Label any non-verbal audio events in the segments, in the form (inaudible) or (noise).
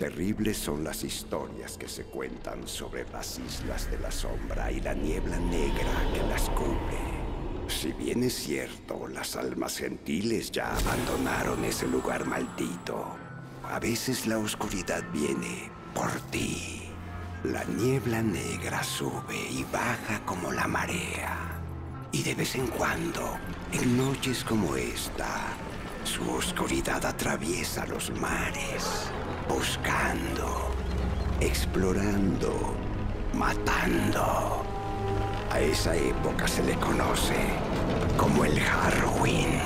Terribles son las historias que se cuentan sobre las islas de la sombra y la niebla negra que las cubre. Si bien es cierto, las almas gentiles ya abandonaron ese lugar maldito, a veces la oscuridad viene por ti. La niebla negra sube y baja como la marea. Y de vez en cuando, en noches como esta, su oscuridad atraviesa los mares, buscando, explorando, matando. A esa época se le conoce como el Harrowing.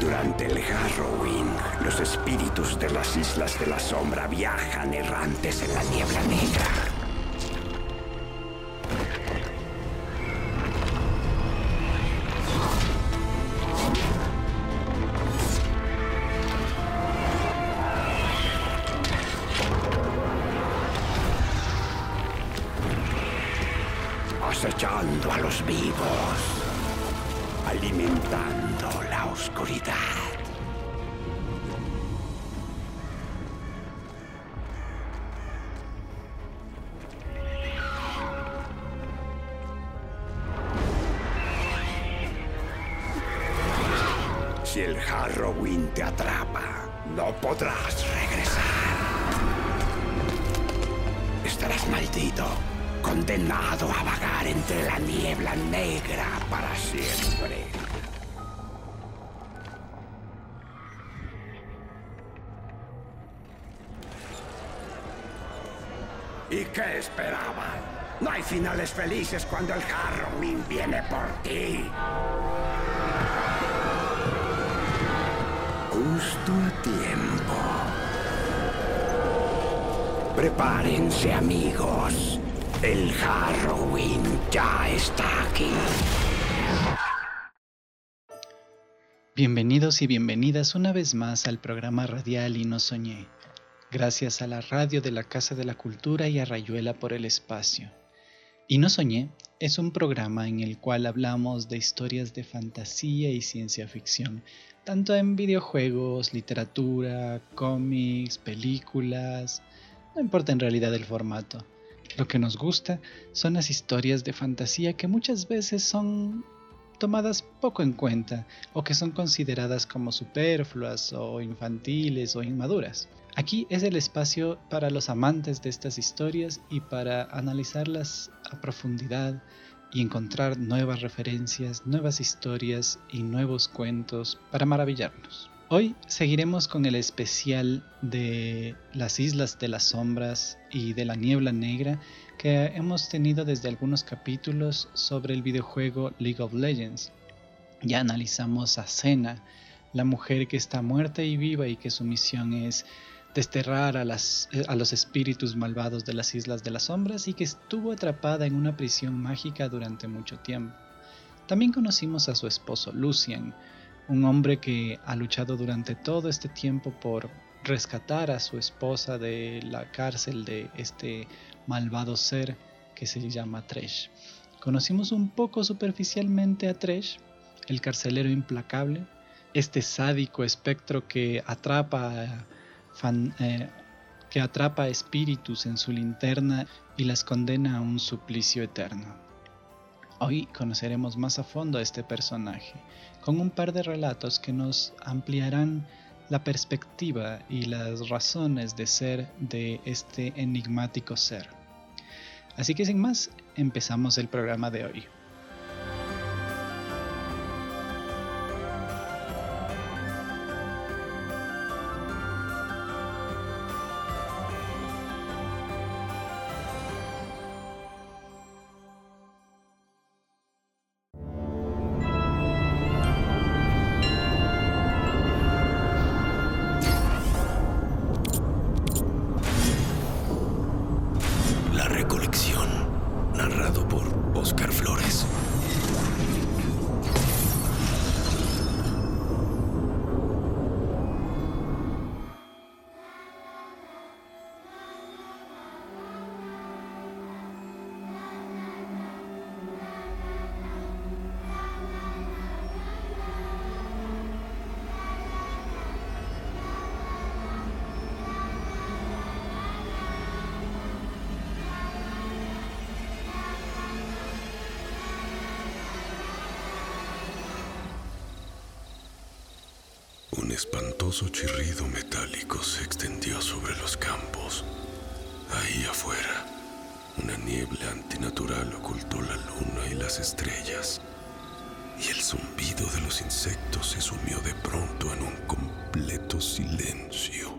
Durante el Harrowing, los espíritus de las Islas de la Sombra viajan errantes en la niebla negra ¿Y qué esperaban? No hay finales felices cuando el Harrowing viene por ti. Justo a tiempo. Prepárense amigos. El Harrowing ya está aquí. Bienvenidos y bienvenidas una vez más al programa radial Y no soñé, gracias a la radio de la Casa de la Cultura y a Rayuela por el Espacio. Y no soñé es un programa en el cual hablamos de historias de fantasía y ciencia ficción, tanto en videojuegos, literatura, cómics, películas, no importa en realidad el formato. Lo que nos gusta son las historias de fantasía que muchas veces son tomadas poco en cuenta o que son consideradas como superfluas o infantiles o inmaduras. Aquí es el espacio para los amantes de estas historias y para analizarlas a profundidad y encontrar nuevas referencias, nuevas historias y nuevos cuentos para maravillarnos. Hoy seguiremos con el especial de las Islas de las Sombras y de la Niebla Negra que hemos tenido desde algunos capítulos sobre el videojuego League of Legends. Ya analizamos a Senna, la mujer que está muerta y viva y que su misión es desterrar a, a los espíritus malvados de las Islas de las Sombras y que estuvo atrapada en una prisión mágica durante mucho tiempo. También conocimos a su esposo Lucian, un hombre que ha luchado durante todo este tiempo por rescatar a su esposa de la cárcel de este malvado ser que se llama Tresh. Conocimos un poco superficialmente a Tresh, el carcelero implacable, este sádico espectro que atrapa, eh, que atrapa espíritus en su linterna y las condena a un suplicio eterno. Hoy conoceremos más a fondo a este personaje, con un par de relatos que nos ampliarán la perspectiva y las razones de ser de este enigmático ser. Así que sin más, empezamos el programa de hoy. Espantoso chirrido metálico se extendió sobre los campos. Ahí afuera, una niebla antinatural ocultó la luna y las estrellas, y el zumbido de los insectos se sumió de pronto en un completo silencio.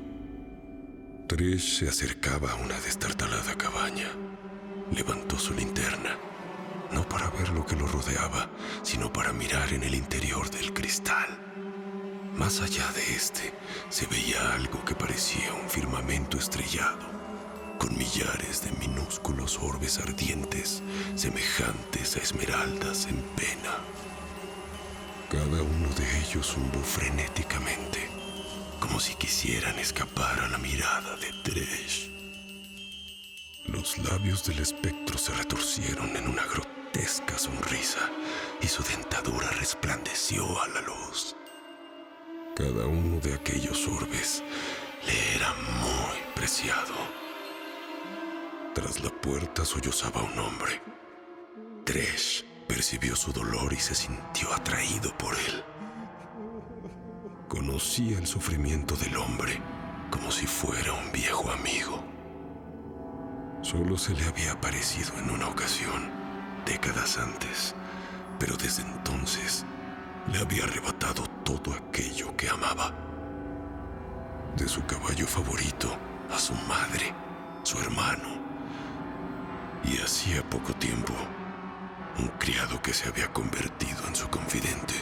Trish se acercaba a una destartalada cabaña. Levantó su linterna, no para ver lo que lo rodeaba, sino para mirar en el interior del cristal. Más allá de este, se veía algo que parecía un firmamento estrellado con millares de minúsculos orbes ardientes, semejantes a esmeraldas en pena. Cada uno de ellos zumbó frenéticamente, como si quisieran escapar a la mirada de Tresh. Los labios del espectro se retorcieron en una grotesca sonrisa y su dentadura resplandeció a la luz. Cada uno de aquellos orbes le era muy preciado tras la puerta sollozaba un hombre. Tresh percibió su dolor y se sintió atraído por él. Conocía el sufrimiento del hombre como si fuera un viejo amigo. Solo se le había aparecido en una ocasión, décadas antes, pero desde entonces le había arrebatado todo aquello que amaba. De su caballo favorito a su madre, su hermano, y hacía poco tiempo, un criado que se había convertido en su confidente.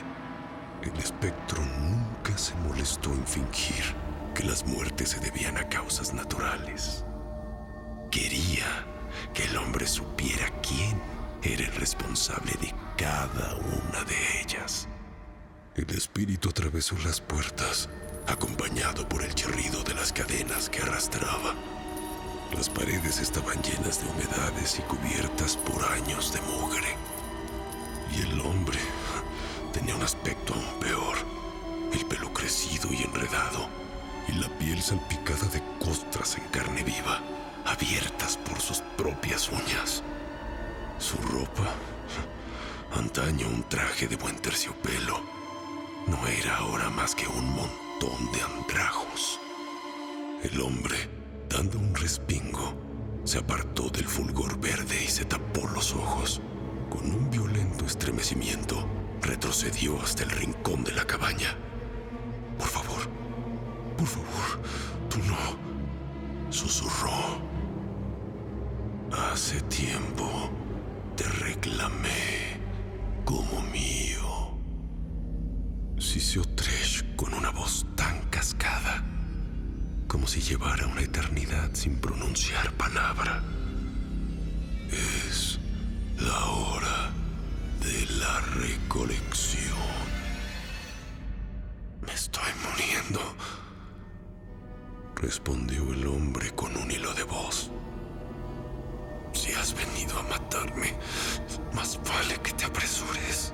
El espectro nunca se molestó en fingir que las muertes se debían a causas naturales. Quería que el hombre supiera quién era el responsable de cada una de ellas. El espíritu atravesó las puertas, acompañado por el chirrido de las cadenas que arrastraba. Las paredes estaban llenas de humedades y cubiertas por años de mugre. Y el hombre tenía un aspecto aún peor. El pelo crecido y enredado, y la piel salpicada de costras en carne viva, abiertas por sus propias uñas. Su ropa, antaño un traje de buen terciopelo, no era ahora más que un montón de andrajos. El hombre Dando un respingo, se apartó del fulgor verde y se tapó los ojos. Con un violento estremecimiento, retrocedió hasta el rincón de la cabaña. Por favor, por favor, tú no, susurró. Hace tiempo te reclamé como mío. Siseó Tresh con una voz tan cascada como si llevara una eternidad sin pronunciar palabra. Es la hora de la recolección. Me estoy muriendo, respondió el hombre con un hilo de voz. Si has venido a matarme, más vale que te apresures.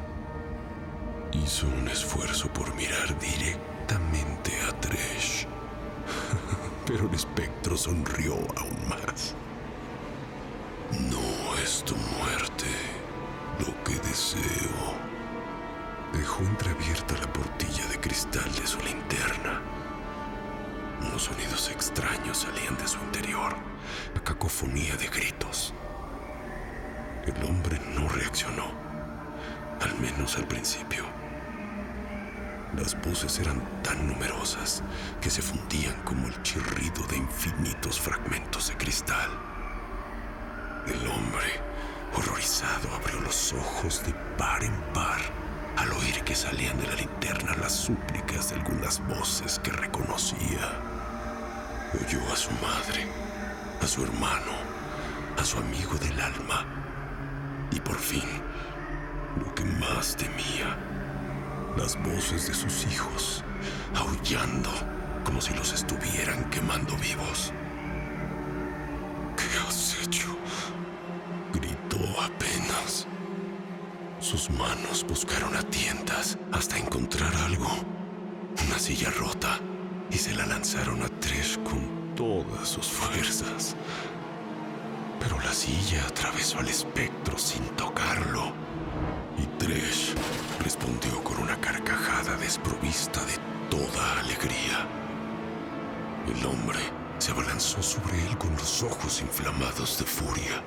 Hizo un esfuerzo por mirar directamente a Tresh (laughs) pero el espectro sonrió aún más. No es tu muerte lo que deseo. Dejó entreabierta la portilla de cristal de su linterna. Unos sonidos extraños salían de su interior, la cacofonía de gritos. El hombre no reaccionó, menos al principio. Las voces eran tan numerosas que se fundían como el chirrido de infinitos fragmentos de cristal. El hombre, horrorizado, abrió los ojos de par en par al oír que salían de la linterna las súplicas de algunas voces que reconocía. Oyó a su madre, a su hermano, a su amigo del alma y por fin, lo que más temía, las voces de sus hijos, aullando como si los estuvieran quemando vivos. ¿Qué has hecho? Gritó apenas. Sus manos buscaron a tientas hasta encontrar algo, una silla rota, y se la lanzaron a Trish con todas sus fuerzas. Pero la silla atravesó al espectro sin tocarlo y Tresh respondió con una carcajada desprovista de toda alegría. El hombre se abalanzó sobre él con los ojos inflamados de furia.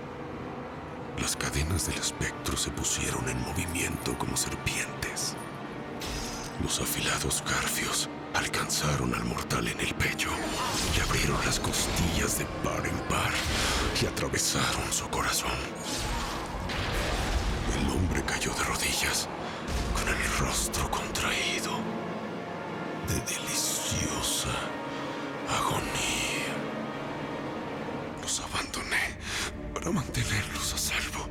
Las cadenas del espectro se pusieron en movimiento como serpientes. Los afilados garfios alcanzaron al mortal en el pecho, le abrieron las costillas de par en par y atravesaron su corazón. Cayó de rodillas, con el rostro contraído, de deliciosa agonía. Los abandoné para mantenerlos a salvo.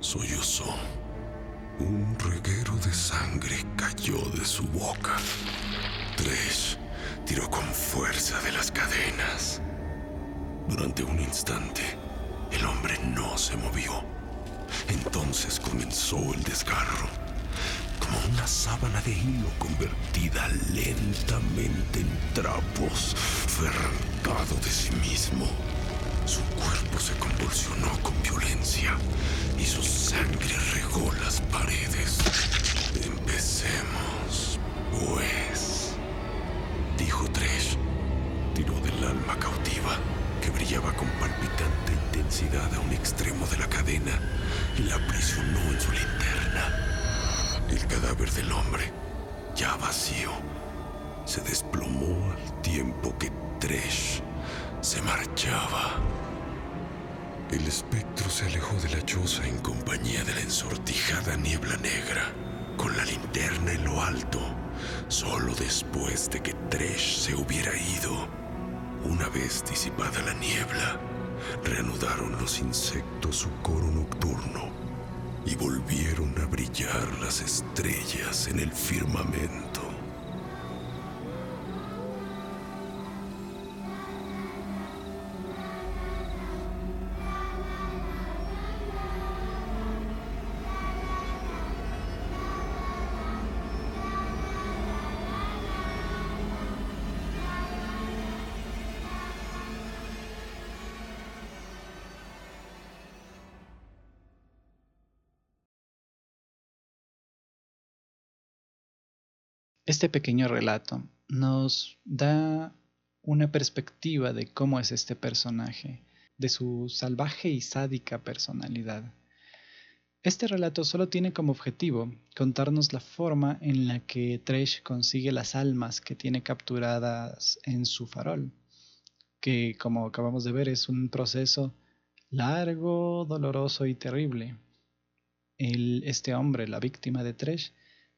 Sollozó. Un reguero de sangre cayó de su boca. Tres tiró con fuerza de las cadenas. Durante un instante, el hombre no se movió. Entonces comenzó el desgarro, como una sábana de hilo convertida lentamente en trapos, fue arrancado de sí mismo. Su cuerpo se convulsionó con violencia y su sangre regó las paredes. Empecemos, pues, dijo Tresh. Tiró del alma cautiva que brillaba con palpitante a un extremo de la cadena y la aprisionó en su linterna. El cadáver del hombre, ya vacío, se desplomó al tiempo que Tresh se marchaba. El espectro se alejó de la choza en compañía de la ensortijada niebla negra, con la linterna en lo alto, solo después de que Tresh se hubiera ido. Una vez disipada la niebla, reanudaron los insectos su coro nocturno y volvieron a brillar las estrellas en el firmamento. Este pequeño relato nos da una perspectiva de cómo es este personaje, de su salvaje y sádica personalidad. Este relato solo tiene como objetivo contarnos la forma en la que Tresh consigue las almas que tiene capturadas en su farol, que como acabamos de ver es un proceso largo, doloroso y terrible. este hombre, la víctima de Tresh,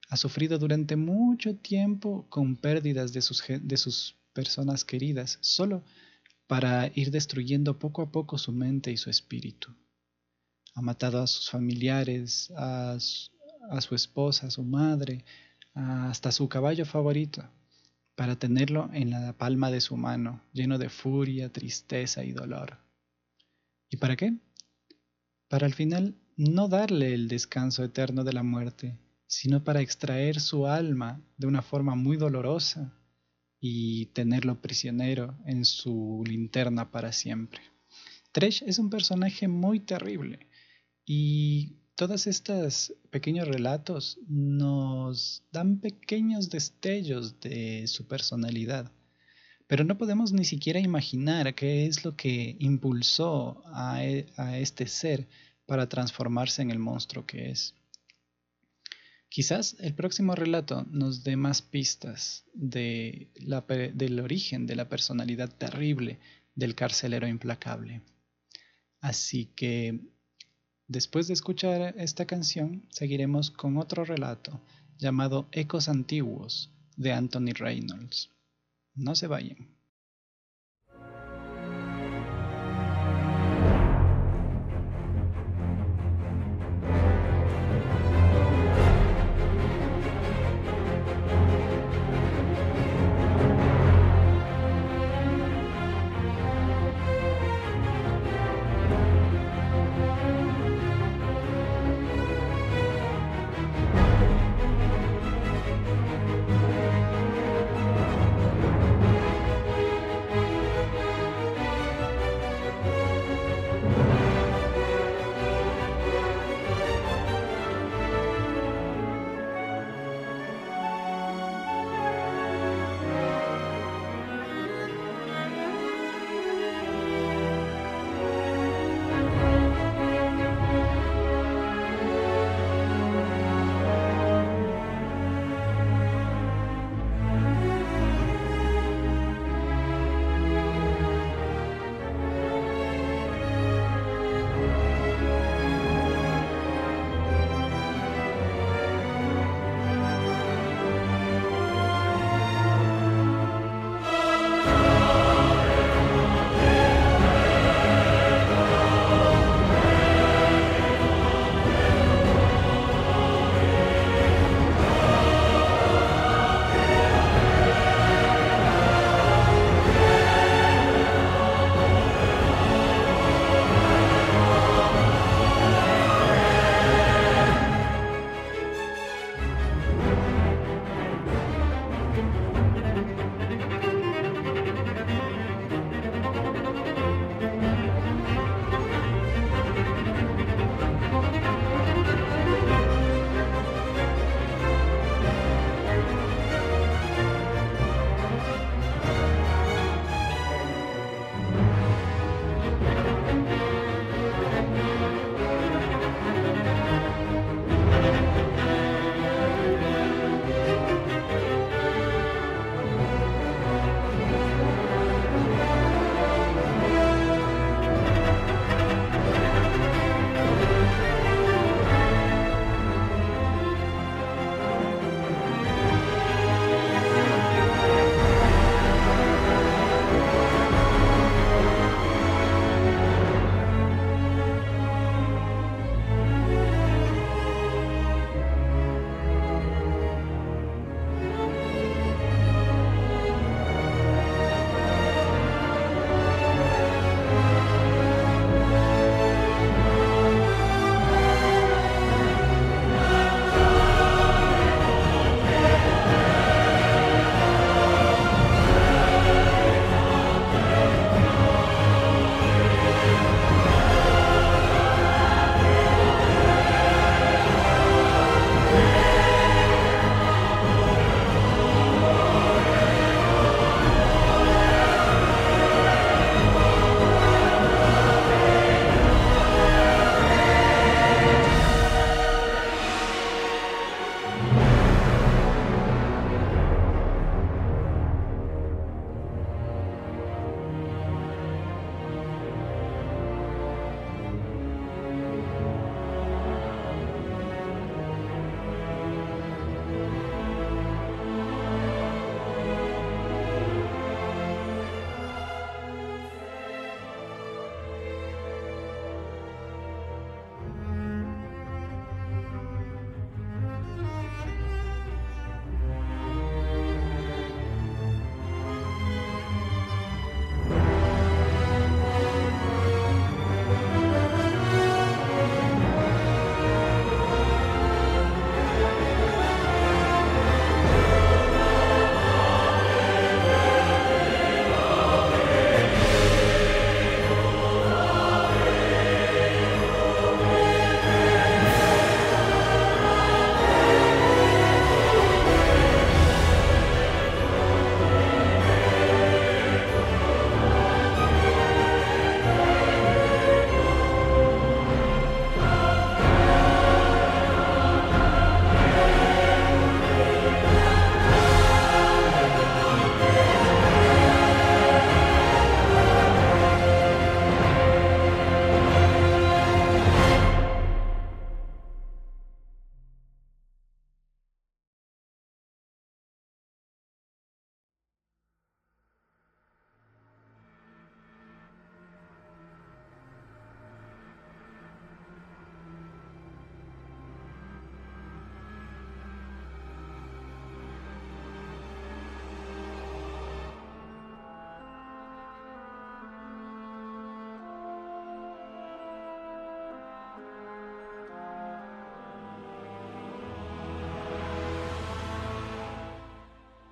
ha sufrido durante mucho tiempo con pérdidas de sus, de sus personas queridas, solo para ir destruyendo poco a poco su mente y su espíritu. Ha matado a sus familiares, a su, esposa, a su madre, hasta su caballo favorito, para tenerlo en la palma de su mano, lleno de furia, tristeza y dolor. ¿Y para qué? Para al final no darle el descanso eterno de la muerte, sino para extraer su alma de una forma muy dolorosa y tenerlo prisionero en su linterna para siempre. Tresh es un personaje muy terrible y todos estos pequeños relatos nos dan pequeños destellos de su personalidad, pero no podemos ni siquiera imaginar qué es lo que impulsó a, e, a este ser para transformarse en el monstruo que es. Quizás el próximo relato nos dé más pistas de del origen de la personalidad terrible del carcelero implacable. Así que después de escuchar esta canción, seguiremos con otro relato llamado Ecos Antiguos de Anthony Reynolds. No se vayan.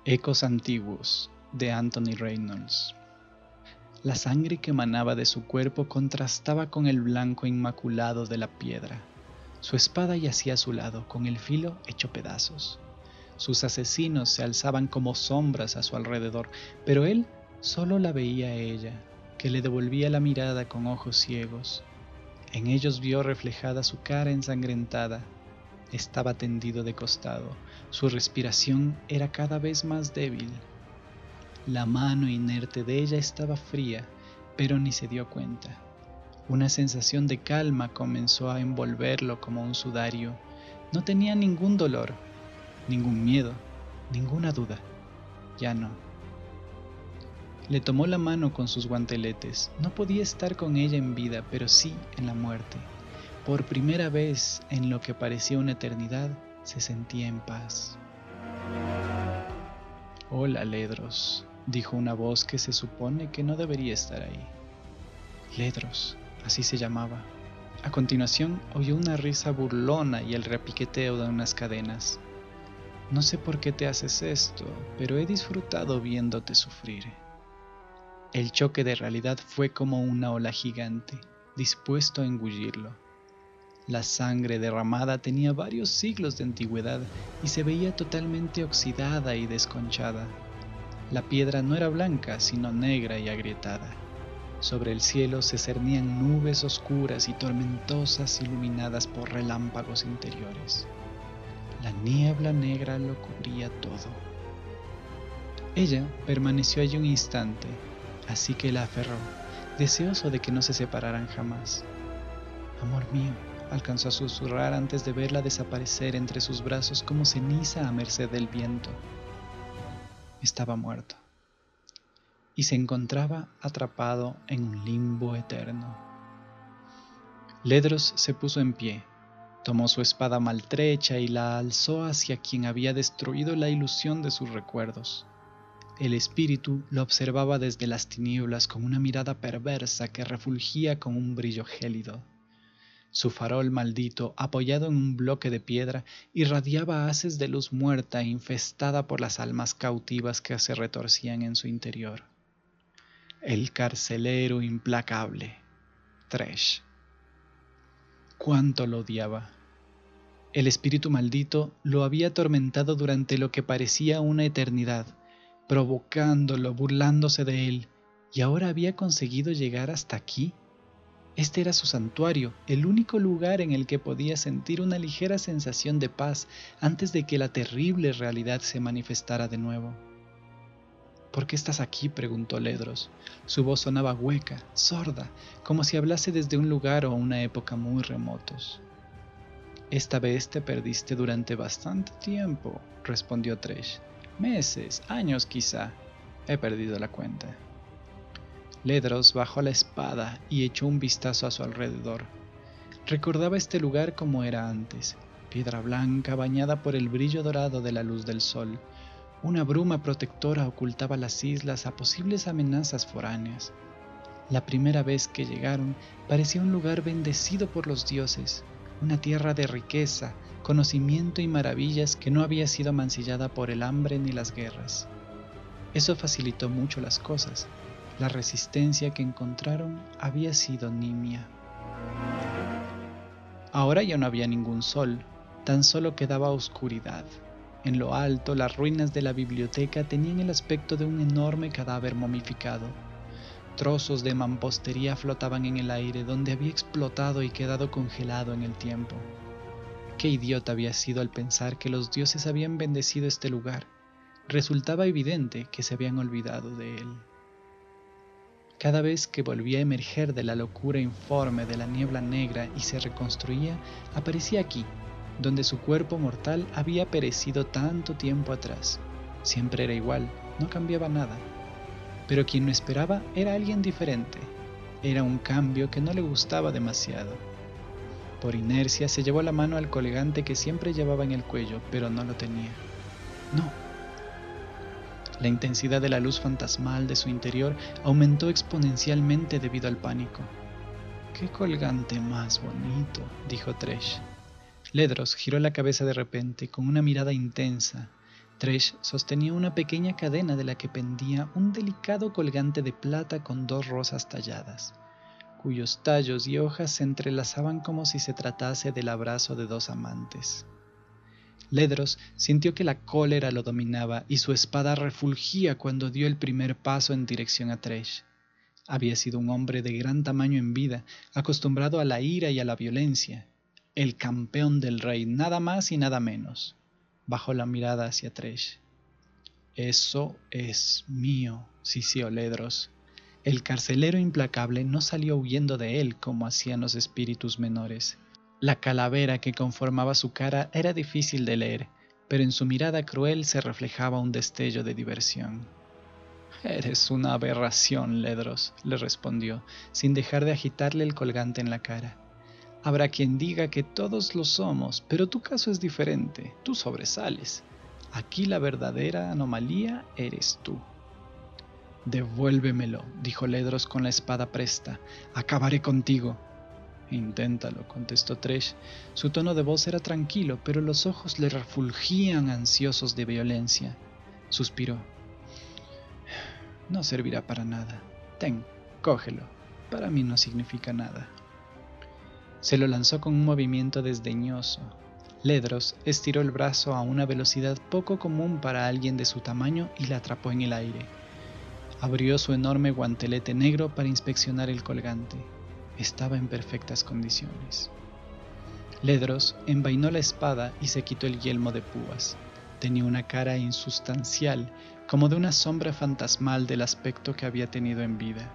Ecos antiguos de Anthony Reynolds. La sangre que emanaba de su cuerpo contrastaba con el blanco inmaculado de la piedra. Su espada yacía a su lado, con el filo hecho pedazos. Sus asesinos se alzaban como sombras a su alrededor, pero él solo la veía a ella, que le devolvía la mirada con ojos ciegos. En ellos vio reflejada su cara ensangrentada. Estaba tendido de costado, su respiración era cada vez más débil. La mano inerte de ella estaba fría, pero ni se dio cuenta. Una sensación de calma comenzó a envolverlo como un sudario. No tenía ningún dolor, ningún miedo, ninguna duda. Ya no. Le tomó la mano con sus guanteletes. No podía estar con ella en vida, pero sí en la muerte. Por primera vez en lo que parecía una eternidad, se sentía en paz. Hola, Ledros, dijo una voz que se supone que no debería estar ahí. Ledros, así se llamaba. A continuación oyó una risa burlona y el repiqueteo de unas cadenas. No sé por qué te haces esto, pero he disfrutado viéndote sufrir. El choque de realidad fue como una ola gigante, dispuesto a engullirlo. La sangre derramada tenía varios siglos de antigüedad y se veía totalmente oxidada y desconchada. La piedra no era blanca, sino negra y agrietada. Sobre el cielo se cernían nubes oscuras y tormentosas iluminadas por relámpagos interiores. La niebla negra lo cubría todo. Ella permaneció allí un instante, así que la aferró, deseoso de que no se separaran jamás. Amor mío, alcanzó a susurrar antes de verla desaparecer entre sus brazos como ceniza a merced del viento estaba muerto y se encontraba atrapado en un limbo eterno. Ledros se puso en pie, tomó su espada maltrecha y la alzó hacia quien había destruido la ilusión de sus recuerdos. El espíritu lo observaba desde las tinieblas con una mirada perversa que refulgía con un brillo gélido. Su farol maldito, apoyado en un bloque de piedra, irradiaba haces de luz muerta infestada por las almas cautivas que se retorcían en su interior. El carcelero implacable, Tresh. Cuánto lo odiaba. El espíritu maldito lo había atormentado durante lo que parecía una eternidad, provocándolo, burlándose de él, y ahora había conseguido llegar hasta aquí este era su santuario, el único lugar en el que podía sentir una ligera sensación de paz antes de que la terrible realidad se manifestara de nuevo. ¿Por qué estás aquí? preguntó Ledros. Su voz sonaba hueca, sorda, como si hablase desde un lugar o una época muy remotos. Esta vez te perdiste durante bastante tiempo, respondió Tresh. Meses, años quizá. He perdido la cuenta. Ledros bajó la espada y echó un vistazo a su alrededor. Recordaba este lugar como era antes, piedra blanca bañada por el brillo dorado de la luz del sol. Una bruma protectora ocultaba las islas a posibles amenazas foráneas. La primera vez que llegaron parecía un lugar bendecido por los dioses, una tierra de riqueza, conocimiento y maravillas que no había sido mancillada por el hambre ni las guerras. Eso facilitó mucho las cosas, la resistencia que encontraron había sido nimia. Ahora ya no había ningún sol, tan solo quedaba oscuridad. En lo alto, las ruinas de la biblioteca tenían el aspecto de un enorme cadáver momificado. Trozos de mampostería flotaban en el aire donde había explotado y quedado congelado en el tiempo. Qué idiota había sido al pensar que los dioses habían bendecido este lugar. Resultaba evidente que se habían olvidado de él. Cada vez que volvía a emerger de la locura informe de la niebla negra y se reconstruía, aparecía aquí, donde su cuerpo mortal había perecido tanto tiempo atrás. Siempre era igual, no cambiaba nada. Pero quien lo esperaba era alguien diferente. Era un cambio que no le gustaba demasiado. Por inercia se llevó la mano al colgante que siempre llevaba en el cuello, pero no lo tenía. No, la intensidad de la luz fantasmal de su interior aumentó exponencialmente debido al pánico. ¡Qué colgante más bonito! dijo Tresh. Ledros giró la cabeza de repente con una mirada intensa. Tresh sostenía una pequeña cadena de la que pendía un delicado colgante de plata con dos rosas talladas, cuyos tallos y hojas se entrelazaban como si se tratase del abrazo de dos amantes. Ledros sintió que la cólera lo dominaba y su espada refulgía cuando dio el primer paso en dirección a Tresh. Había sido un hombre de gran tamaño en vida, acostumbrado a la ira y a la violencia, el campeón del rey, nada más y nada menos bajó la mirada hacia Tresh. Eso es mío, sisió Ledros. El carcelero implacable no salió huyendo de él como hacían los espíritus menores. La calavera que conformaba su cara era difícil de leer, pero en su mirada cruel se reflejaba un destello de diversión. Eres una aberración, Ledros, le respondió, sin dejar de agitarle el colgante en la cara. Habrá quien diga que todos lo somos, pero tu caso es diferente, tú sobresales. Aquí la verdadera anomalía eres tú. Devuélvemelo, dijo Ledros con la espada presta. Acabaré contigo. Inténtalo, contestó Tresh. Su tono de voz era tranquilo, pero los ojos le refulgían ansiosos de violencia. Suspiró. No servirá para nada. Ten, cógelo. Para mí no significa nada. Se lo lanzó con un movimiento desdeñoso. Ledros estiró el brazo a una velocidad poco común para alguien de su tamaño y la atrapó en el aire. Abrió su enorme guantelete negro para inspeccionar el colgante. Estaba en perfectas condiciones. Ledros envainó la espada y se quitó el yelmo de púas. Tenía una cara insustancial, como de una sombra fantasmal del aspecto que había tenido en vida.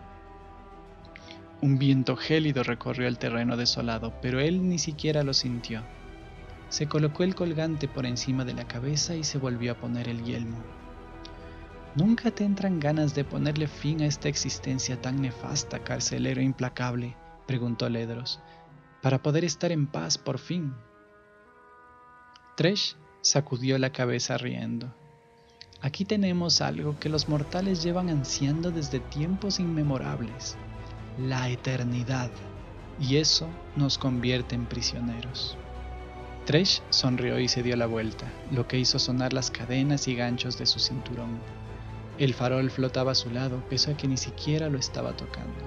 Un viento gélido recorrió el terreno desolado, pero él ni siquiera lo sintió. Se colocó el colgante por encima de la cabeza y se volvió a poner el yelmo. ¿Nunca te entran ganas de ponerle fin a esta existencia tan nefasta, carcelero implacable? Preguntó Ledros, para poder estar en paz por fin. Tresh sacudió la cabeza riendo. Aquí tenemos algo que los mortales llevan ansiando desde tiempos inmemorables la eternidad, y eso nos convierte en prisioneros. Tresh sonrió y se dio la vuelta, lo que hizo sonar las cadenas y ganchos de su cinturón. El farol flotaba a su lado, pese a que ni siquiera lo estaba tocando.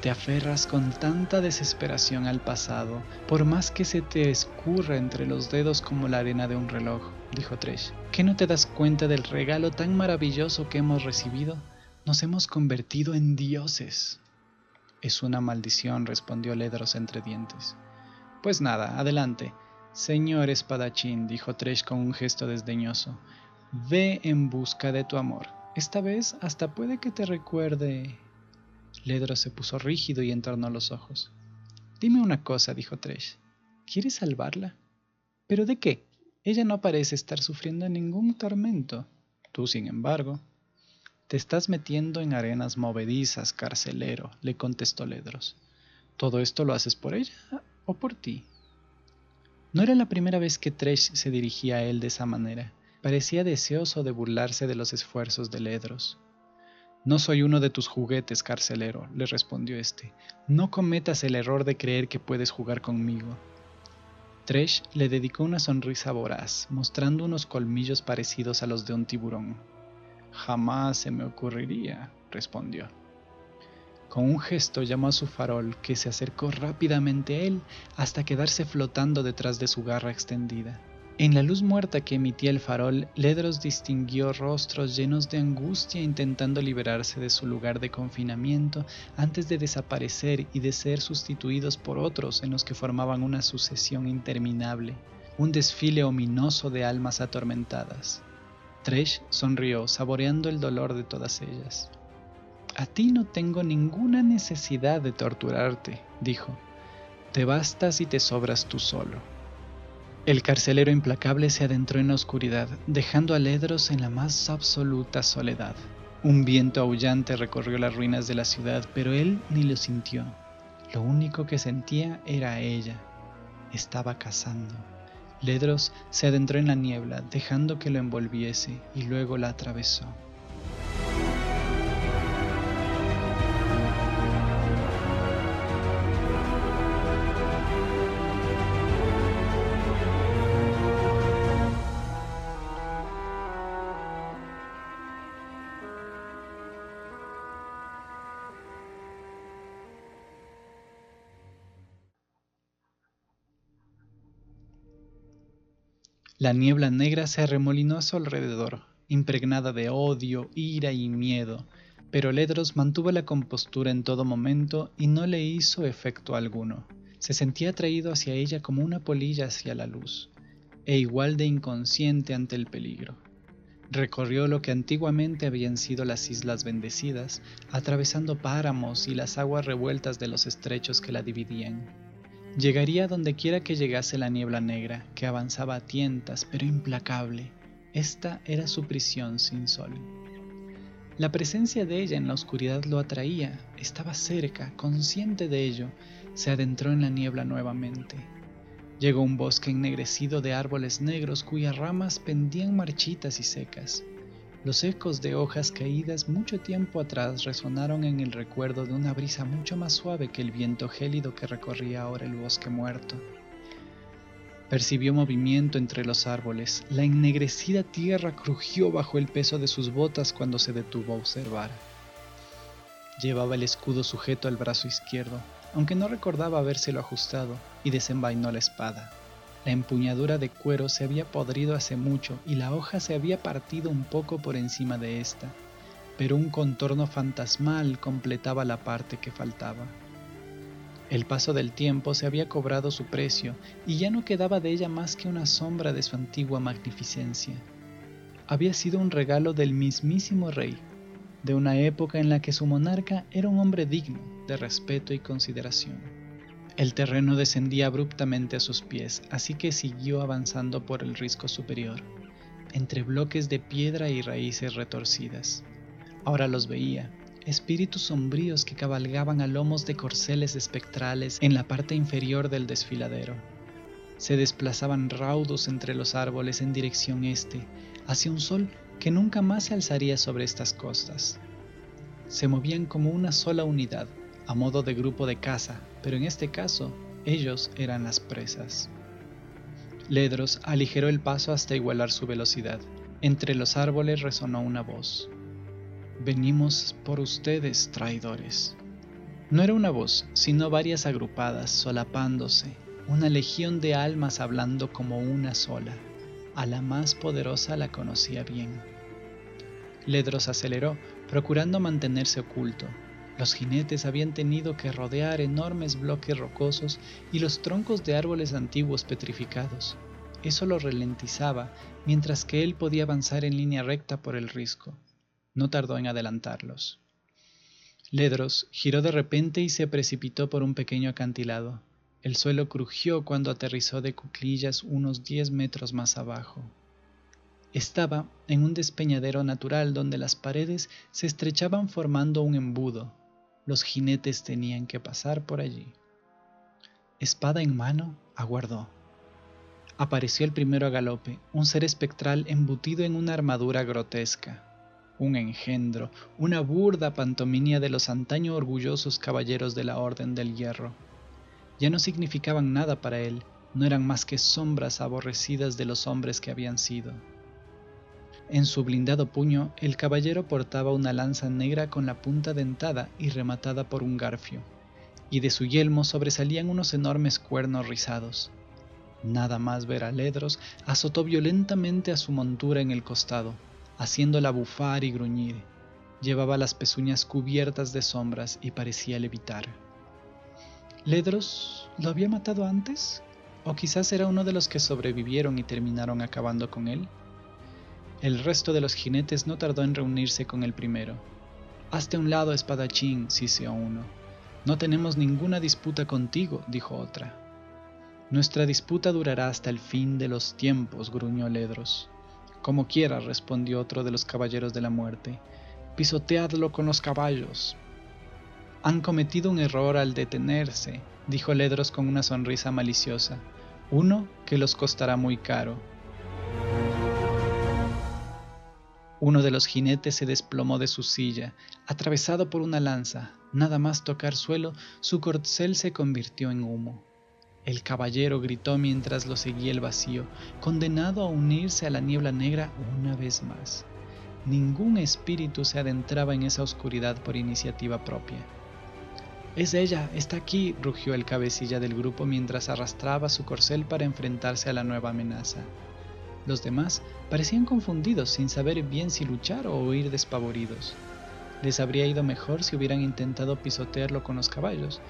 Te aferras con tanta desesperación al pasado, por más que se te escurra entre los dedos como la arena de un reloj, dijo Tresh. ¿Que no te das cuenta del regalo tan maravilloso que hemos recibido? Nos hemos convertido en dioses. Es una maldición, respondió Ledros entre dientes. Pues nada, adelante. Señor espadachín, dijo Tresh con un gesto desdeñoso, ve en busca de tu amor. Esta vez hasta puede que te recuerde. Ledros se puso rígido y entornó los ojos. Dime una cosa, dijo Tresh. ¿Quieres salvarla? ¿Pero de qué? Ella no parece estar sufriendo ningún tormento. Tú, sin embargo. Te estás metiendo en arenas movedizas, carcelero, le contestó Ledros. ¿Todo esto lo haces por ella o por ti? No era la primera vez que Tresh se dirigía a él de esa manera. Parecía deseoso de burlarse de los esfuerzos de Ledros. No soy uno de tus juguetes, carcelero, le respondió este. No cometas el error de creer que puedes jugar conmigo. Tresh le dedicó una sonrisa voraz, mostrando unos colmillos parecidos a los de un tiburón. Jamás se me ocurriría, respondió. Con un gesto llamó a su farol, que se acercó rápidamente a él hasta quedarse flotando detrás de su garra extendida. En la luz muerta que emitía el farol, Ledros distinguió rostros llenos de angustia intentando liberarse de su lugar de confinamiento antes de desaparecer y de ser sustituidos por otros en los que formaban una sucesión interminable, un desfile ominoso de almas atormentadas. Tresh sonrió, saboreando el dolor de todas ellas. A ti no tengo ninguna necesidad de torturarte, dijo. Te bastas y te sobras tú solo. El carcelero implacable se adentró en la oscuridad, dejando a Ledros en la más absoluta soledad. Un viento aullante recorrió las ruinas de la ciudad, pero él ni lo sintió. Lo único que sentía era ella. Estaba cazando. Ledros se adentró en la niebla, dejando que lo envolviese, y luego la atravesó. La niebla negra se arremolinó a su alrededor, impregnada de odio, ira y miedo, pero Ledros mantuvo la compostura en todo momento y no le hizo efecto alguno. Se sentía atraído hacia ella como una polilla hacia la luz, e igual de inconsciente ante el peligro. Recorrió lo que antiguamente habían sido las Islas Bendecidas, atravesando páramos y las aguas revueltas de los estrechos que la dividían. Llegaría donde quiera que llegase la niebla negra, que avanzaba a tientas pero implacable. Esta era su prisión sin sol. La presencia de ella en la oscuridad lo atraía, estaba cerca, consciente de ello, se adentró en la niebla nuevamente. Llegó a un bosque ennegrecido de árboles negros cuyas ramas pendían marchitas y secas. Los ecos de hojas caídas mucho tiempo atrás resonaron en el recuerdo de una brisa mucho más suave que el viento gélido que recorría ahora el bosque muerto. Percibió movimiento entre los árboles. La ennegrecida tierra crujió bajo el peso de sus botas cuando se detuvo a observar. Llevaba el escudo sujeto al brazo izquierdo, aunque no recordaba habérselo ajustado, y desenvainó la espada. La empuñadura de cuero se había podrido hace mucho y la hoja se había partido un poco por encima de esta, pero un contorno fantasmal completaba la parte que faltaba. El paso del tiempo se había cobrado su precio y ya no quedaba de ella más que una sombra de su antigua magnificencia. Había sido un regalo del mismísimo rey, de una época en la que su monarca era un hombre digno de respeto y consideración. El terreno descendía abruptamente a sus pies, así que siguió avanzando por el risco superior, entre bloques de piedra y raíces retorcidas. Ahora los veía, espíritus sombríos que cabalgaban a lomos de corceles espectrales en la parte inferior del desfiladero. Se desplazaban raudos entre los árboles en dirección este, hacia un sol que nunca más se alzaría sobre estas costas. Se movían como una sola unidad, a modo de grupo de caza, pero en este caso ellos eran las presas. Ledros aligeró el paso hasta igualar su velocidad. Entre los árboles resonó una voz. Venimos por ustedes, traidores. No era una voz, sino varias agrupadas, solapándose, una legión de almas hablando como una sola. A la más poderosa la conocía bien. Ledros aceleró, procurando mantenerse oculto, los jinetes habían tenido que rodear enormes bloques rocosos y los troncos de árboles antiguos petrificados. Eso lo ralentizaba, mientras que él podía avanzar en línea recta por el risco. No tardó en adelantarlos. Ledros giró de repente y se precipitó por un pequeño acantilado. El suelo crujió cuando aterrizó de cuclillas unos diez metros más abajo. Estaba en un despeñadero natural donde las paredes se estrechaban formando un embudo, los jinetes tenían que pasar por allí. Espada en mano, aguardó. Apareció el primero a galope, un ser espectral embutido en una armadura grotesca, un engendro, una burda pantomimia de los antaño orgullosos caballeros de la Orden del Hierro. Ya no significaban nada para él, no eran más que sombras aborrecidas de los hombres que habían sido. En su blindado puño, el caballero portaba una lanza negra con la punta dentada y rematada por un garfio, y de su yelmo sobresalían unos enormes cuernos rizados. Nada más ver a Ledros, azotó violentamente a su montura en el costado, haciéndola bufar y gruñir. Llevaba las pezuñas cubiertas de sombras y parecía levitar. ¿Ledros lo había matado antes? ¿O quizás era uno de los que sobrevivieron y terminaron acabando con él? El resto de los jinetes no tardó en reunirse con el primero. Hazte un lado, espadachín, siseó uno. No tenemos ninguna disputa contigo, dijo otra. Nuestra disputa durará hasta el fin de los tiempos, gruñó Ledros. Como quiera, respondió otro de los caballeros de la muerte. Pisoteadlo con los caballos. Han cometido un error al detenerse, dijo Ledros con una sonrisa maliciosa. Uno que los costará muy caro. Uno de los jinetes se desplomó de su silla, atravesado por una lanza. Nada más tocar suelo, su corcel se convirtió en humo. El caballero gritó mientras lo seguía el vacío, condenado a unirse a la niebla negra una vez más. Ningún espíritu se adentraba en esa oscuridad por iniciativa propia. Es ella, está aquí, rugió el cabecilla del grupo mientras arrastraba su corcel para enfrentarse a la nueva amenaza. Los demás parecían confundidos sin saber bien si luchar o huir despavoridos. Les habría ido mejor si hubieran intentado pisotearlo con los caballos.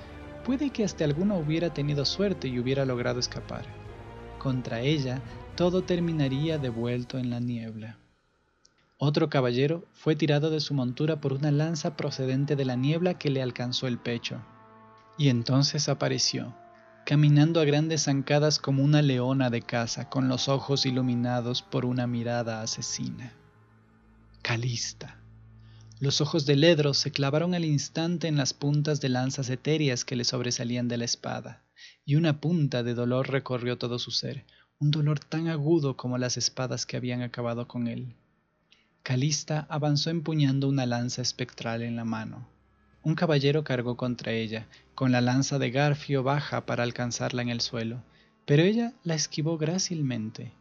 Puede que hasta alguno hubiera tenido suerte y hubiera logrado escapar. Contra ella, todo terminaría devuelto en la niebla. Otro caballero fue tirado de su montura por una lanza procedente de la niebla que le alcanzó el pecho. Y entonces apareció, caminando a grandes zancadas como una leona de caza, con los ojos iluminados por una mirada asesina. Calista. Los ojos de Ledros se clavaron al instante en las puntas de lanzas etéreas que le sobresalían de la espada, y una punta de dolor recorrió todo su ser, un dolor tan agudo como las espadas que habían acabado con él. Calista avanzó empuñando una lanza espectral en la mano. Un caballero cargó contra ella, con la lanza de Garfio baja para alcanzarla en el suelo, pero ella la esquivó grácilmente.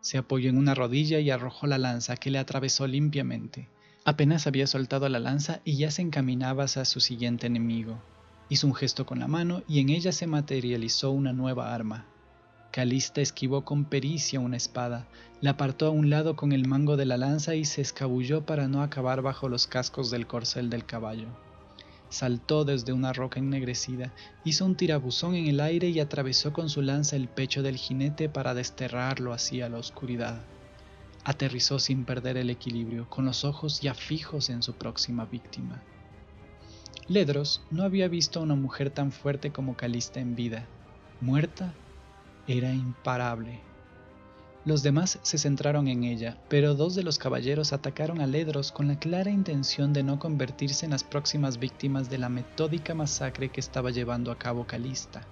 Se apoyó en una rodilla y arrojó la lanza que le atravesó limpiamente. Apenas había soltado la lanza y ya se encaminaba hacia su siguiente enemigo. Hizo un gesto con la mano y en ella se materializó una nueva arma. Calista esquivó con pericia una espada, la apartó a un lado con el mango de la lanza y se escabulló para no acabar bajo los cascos del corcel del caballo. Saltó desde una roca ennegrecida, hizo un tirabuzón en el aire y atravesó con su lanza el pecho del jinete para desterrarlo hacia la oscuridad. Aterrizó sin perder el equilibrio, con los ojos ya fijos en su próxima víctima. Ledros no había visto a una mujer tan fuerte como Calista en vida. Muerta, era imparable. Los demás se centraron en ella, pero dos de los caballeros atacaron a Ledros con la clara intención de no convertirse en las próximas víctimas de la metódica masacre que estaba llevando a cabo Calista.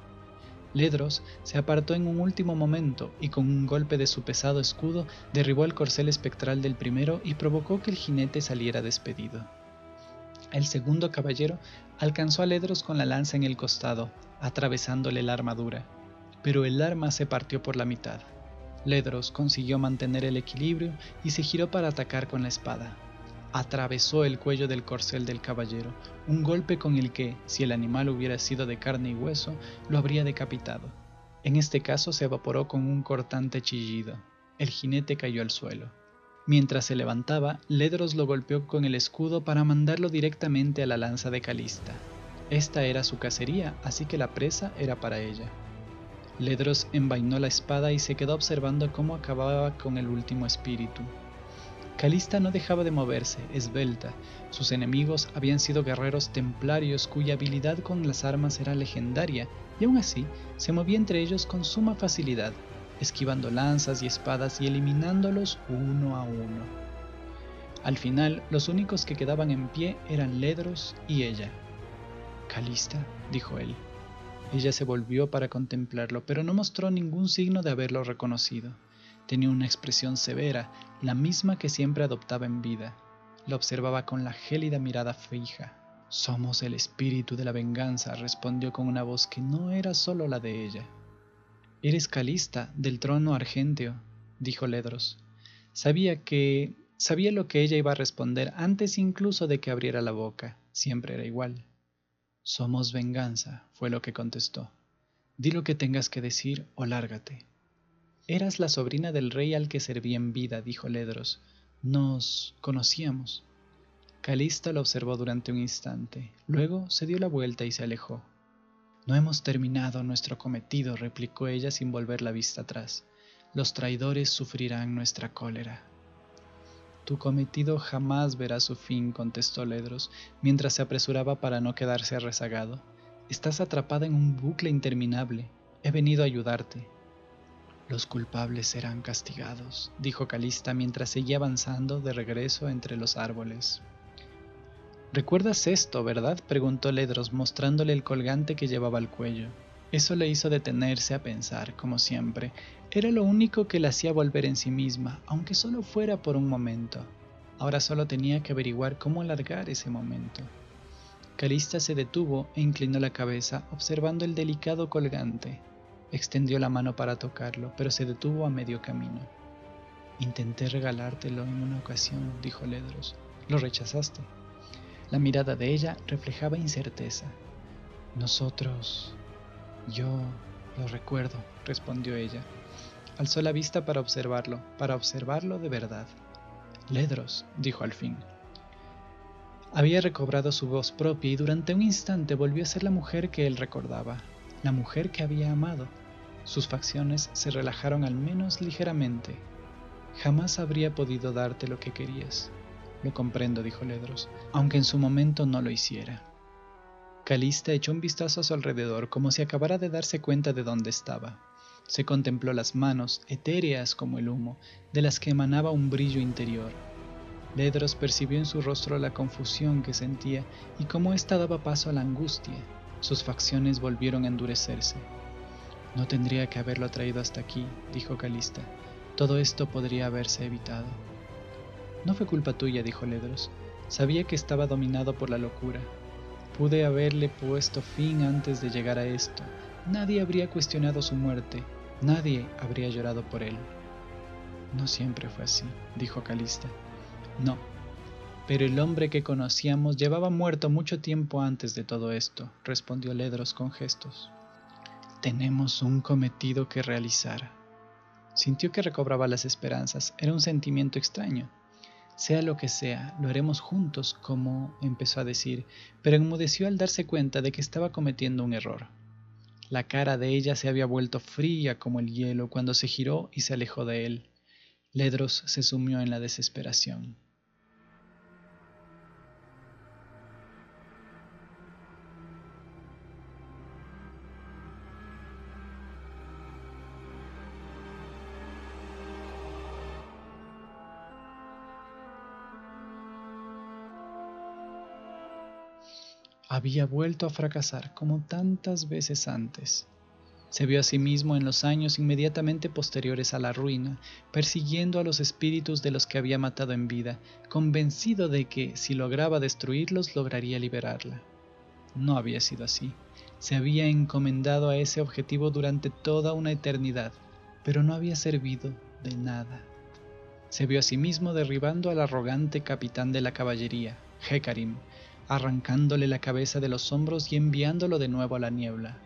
Ledros se apartó en un último momento y con un golpe de su pesado escudo derribó el corcel espectral del primero y provocó que el jinete saliera despedido. El segundo caballero alcanzó a Ledros con la lanza en el costado, atravesándole la armadura, pero el arma se partió por la mitad. Ledros consiguió mantener el equilibrio y se giró para atacar con la espada atravesó el cuello del corcel del caballero, un golpe con el que, si el animal hubiera sido de carne y hueso, lo habría decapitado. En este caso se evaporó con un cortante chillido. El jinete cayó al suelo. Mientras se levantaba, Ledros lo golpeó con el escudo para mandarlo directamente a la lanza de Calista. Esta era su cacería, así que la presa era para ella. Ledros envainó la espada y se quedó observando cómo acababa con el último espíritu. Calista no dejaba de moverse, esbelta. Sus enemigos habían sido guerreros templarios cuya habilidad con las armas era legendaria, y aún así se movía entre ellos con suma facilidad, esquivando lanzas y espadas y eliminándolos uno a uno. Al final, los únicos que quedaban en pie eran Ledros y ella. Calista, dijo él. Ella se volvió para contemplarlo, pero no mostró ningún signo de haberlo reconocido. Tenía una expresión severa, la misma que siempre adoptaba en vida. La observaba con la gélida mirada fija. Somos el espíritu de la venganza, respondió con una voz que no era solo la de ella. Eres Calista, del trono argenteo, dijo Ledros. Sabía que... sabía lo que ella iba a responder antes incluso de que abriera la boca. Siempre era igual. Somos venganza, fue lo que contestó. Di lo que tengas que decir o lárgate. Eras la sobrina del rey al que serví en vida, dijo Ledros. Nos conocíamos. Calista lo observó durante un instante, luego se dio la vuelta y se alejó. No hemos terminado nuestro cometido, replicó ella sin volver la vista atrás. Los traidores sufrirán nuestra cólera. Tu cometido jamás verá su fin, contestó Ledros, mientras se apresuraba para no quedarse rezagado. Estás atrapada en un bucle interminable. He venido a ayudarte. Los culpables serán castigados, dijo Calista mientras seguía avanzando de regreso entre los árboles. ¿Recuerdas esto, verdad? preguntó Ledros mostrándole el colgante que llevaba al cuello. Eso le hizo detenerse a pensar, como siempre. Era lo único que la hacía volver en sí misma, aunque solo fuera por un momento. Ahora solo tenía que averiguar cómo alargar ese momento. Calista se detuvo e inclinó la cabeza, observando el delicado colgante. Extendió la mano para tocarlo, pero se detuvo a medio camino. Intenté regalártelo en una ocasión, dijo Ledros. Lo rechazaste. La mirada de ella reflejaba incerteza. Nosotros... Yo lo recuerdo, respondió ella. alzó la vista para observarlo, para observarlo de verdad. Ledros, dijo al fin. Había recobrado su voz propia y durante un instante volvió a ser la mujer que él recordaba, la mujer que había amado. Sus facciones se relajaron al menos ligeramente. Jamás habría podido darte lo que querías. Lo comprendo, dijo Ledros, aunque en su momento no lo hiciera. Calista echó un vistazo a su alrededor como si acabara de darse cuenta de dónde estaba. Se contempló las manos, etéreas como el humo, de las que emanaba un brillo interior. Ledros percibió en su rostro la confusión que sentía y cómo ésta daba paso a la angustia. Sus facciones volvieron a endurecerse. No tendría que haberlo traído hasta aquí, dijo Calista. Todo esto podría haberse evitado. No fue culpa tuya, dijo Ledros. Sabía que estaba dominado por la locura. Pude haberle puesto fin antes de llegar a esto. Nadie habría cuestionado su muerte. Nadie habría llorado por él. No siempre fue así, dijo Calista. No, pero el hombre que conocíamos llevaba muerto mucho tiempo antes de todo esto, respondió Ledros con gestos. Tenemos un cometido que realizar. Sintió que recobraba las esperanzas. Era un sentimiento extraño. Sea lo que sea, lo haremos juntos, como empezó a decir, pero enmudeció al darse cuenta de que estaba cometiendo un error. La cara de ella se había vuelto fría como el hielo cuando se giró y se alejó de él. Ledros se sumió en la desesperación. Había vuelto a fracasar como tantas veces antes. Se vio a sí mismo en los años inmediatamente posteriores a la ruina, persiguiendo a los espíritus de los que había matado en vida, convencido de que si lograba destruirlos lograría liberarla. No había sido así. Se había encomendado a ese objetivo durante toda una eternidad, pero no había servido de nada. Se vio a sí mismo derribando al arrogante capitán de la caballería, Hecarim, arrancándole la cabeza de los hombros y enviándolo de nuevo a la niebla.